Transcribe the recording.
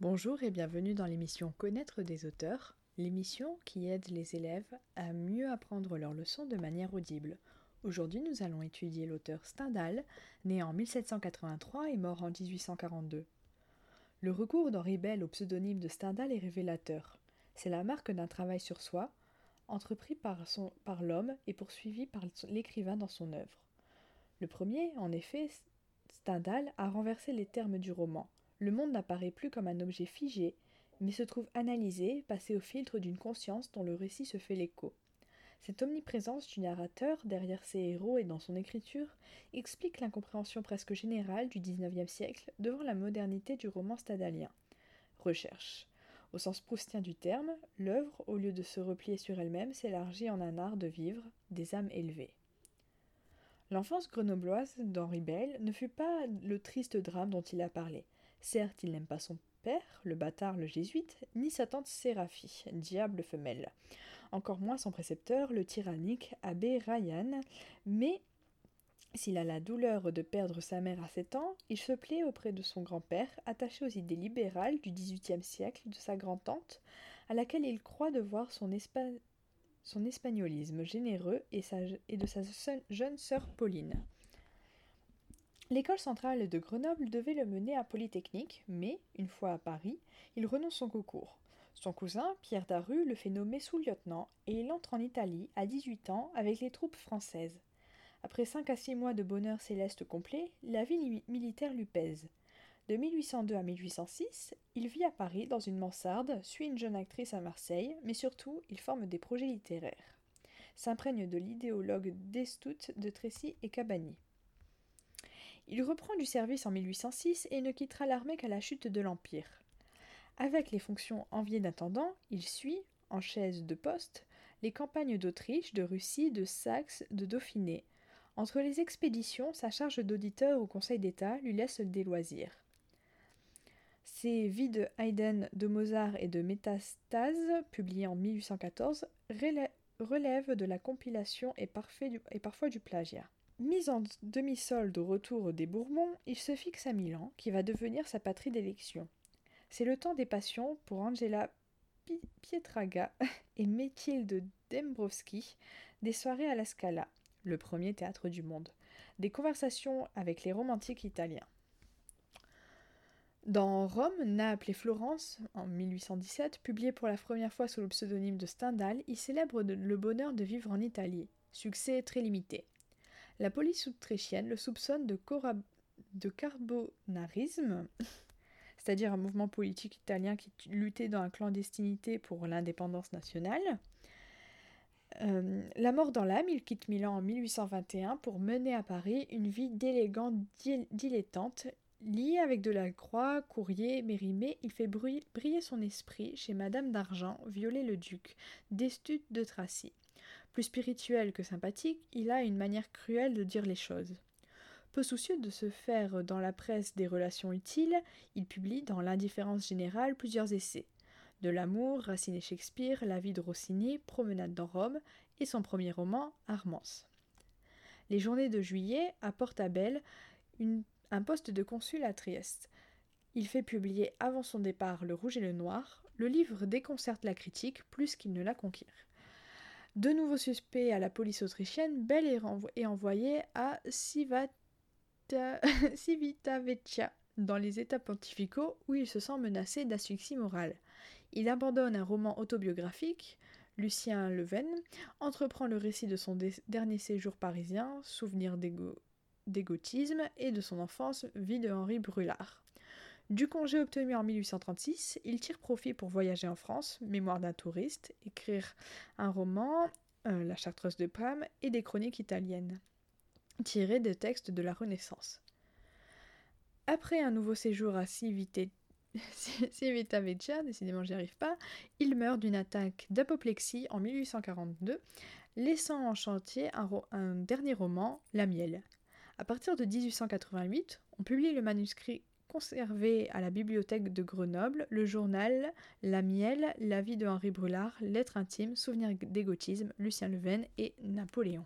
Bonjour et bienvenue dans l'émission Connaître des auteurs, l'émission qui aide les élèves à mieux apprendre leurs leçons de manière audible. Aujourd'hui, nous allons étudier l'auteur Stendhal, né en 1783 et mort en 1842. Le recours d'Henri Bell au pseudonyme de Stendhal est révélateur. C'est la marque d'un travail sur soi, entrepris par, par l'homme et poursuivi par l'écrivain dans son œuvre. Le premier, en effet, Stendhal, a renversé les termes du roman. Le monde n'apparaît plus comme un objet figé, mais se trouve analysé, passé au filtre d'une conscience dont le récit se fait l'écho. Cette omniprésence du narrateur derrière ses héros et dans son écriture explique l'incompréhension presque générale du XIXe siècle devant la modernité du roman stadalien. Recherche. Au sens proustien du terme, l'œuvre, au lieu de se replier sur elle-même, s'élargit en un art de vivre, des âmes élevées. L'enfance grenobloise d'Henri Bell ne fut pas le triste drame dont il a parlé. Certes, il n'aime pas son père, le bâtard, le jésuite, ni sa tante Séraphie, diable femelle. Encore moins son précepteur, le tyrannique abbé Ryan, mais s'il a la douleur de perdre sa mère à sept ans, il se plaît auprès de son grand-père, attaché aux idées libérales du XVIIIe siècle de sa grand-tante, à laquelle il croit devoir son, espagnolisme généreux et, et de sa jeune sœur Pauline. L'école centrale de Grenoble devait le mener à Polytechnique, mais, une fois à Paris, il renonce son concours. Son cousin, Pierre Daru, le fait nommer sous-lieutenant et il entre en Italie à 18 ans avec les troupes françaises. Après cinq à six mois de bonheur céleste complet, la vie militaire lui pèse. De 1802 à 1806, il vit à Paris dans une mansarde, suit une jeune actrice à Marseille, mais surtout, il forme des projets littéraires. S'imprègne de l'idéologue d'Estout, de Tracy et Cabani. Il reprend du service en 1806 et ne quittera l'armée qu'à la chute de l'Empire. Avec les fonctions enviées d'intendant, il suit, en chaise de poste, les campagnes d'Autriche, de Russie, de Saxe, de Dauphiné. Entre les expéditions, sa charge d'auditeur au Conseil d'État lui laisse des loisirs. Ses Vies de Haydn, de Mozart et de Métastase, publiées en 1814, relèvent de la compilation et, et parfois du plagiat. Mis en demi-solde au retour des Bourbons, il se fixe à Milan, qui va devenir sa patrie d'élection. C'est le temps des passions pour Angela Pietraga et Mathilde Dembrovski, des soirées à la Scala, le premier théâtre du monde, des conversations avec les romantiques italiens. Dans Rome, Naples et Florence, en 1817, publié pour la première fois sous le pseudonyme de Stendhal, il célèbre le bonheur de vivre en Italie. Succès très limité. La police autrichienne le soupçonne de, carbonarisme, c'est-à-dire un mouvement politique italien qui luttait dans la clandestinité pour l'indépendance nationale. Euh, la mort dans l'âme, il quitte Milan en 1821 pour mener à Paris une vie d'élégant dilettante. Lié avec de la croix, courrier, mérimée, il fait briller son esprit chez Madame d'Argent, Viollet-le-Duc, d'Estute de Tracy. Plus spirituel que sympathique, il a une manière cruelle de dire les choses. Peu soucieux de se faire dans la presse des relations utiles, il publie dans l'indifférence générale plusieurs essais. De l'amour, Racine et Shakespeare, La vie de Rossini, Promenade dans Rome et son premier roman, Armance. Les journées de juillet apportent à Belle un poste de consul à Trieste. Il fait publier avant son départ Le Rouge et le Noir. Le livre déconcerte la critique plus qu'il ne la conquiert. De nouveaux suspects à la police autrichienne, Bell est, envoyé à Civitavecchia, dans les États pontificaux, où il se sent menacé d'asphyxie morale. Il abandonne un roman autobiographique, Lucien Leven, entreprend le récit de son dernier séjour parisien, Souvenir d'égotisme, et de son enfance, Vie de Henri Brulard. Du congé obtenu en 1836, il tire profit pour voyager en France, mémoire d'un touriste, écrire un roman, euh, La Chartreuse de Parme, et des chroniques italiennes, tirées de textes de la Renaissance. Après un nouveau séjour à Civitavecchia, décidément j'y arrive pas, il meurt d'une attaque d'apoplexie en 1842, laissant en chantier un, un dernier roman, La Miel. À partir de 1888, on publie le manuscrit conservé à la bibliothèque de Grenoble le journal La Miel, la vie de Henri Brulard, Lettres intimes, Souvenirs d'égotisme, Lucien Leven et Napoléon.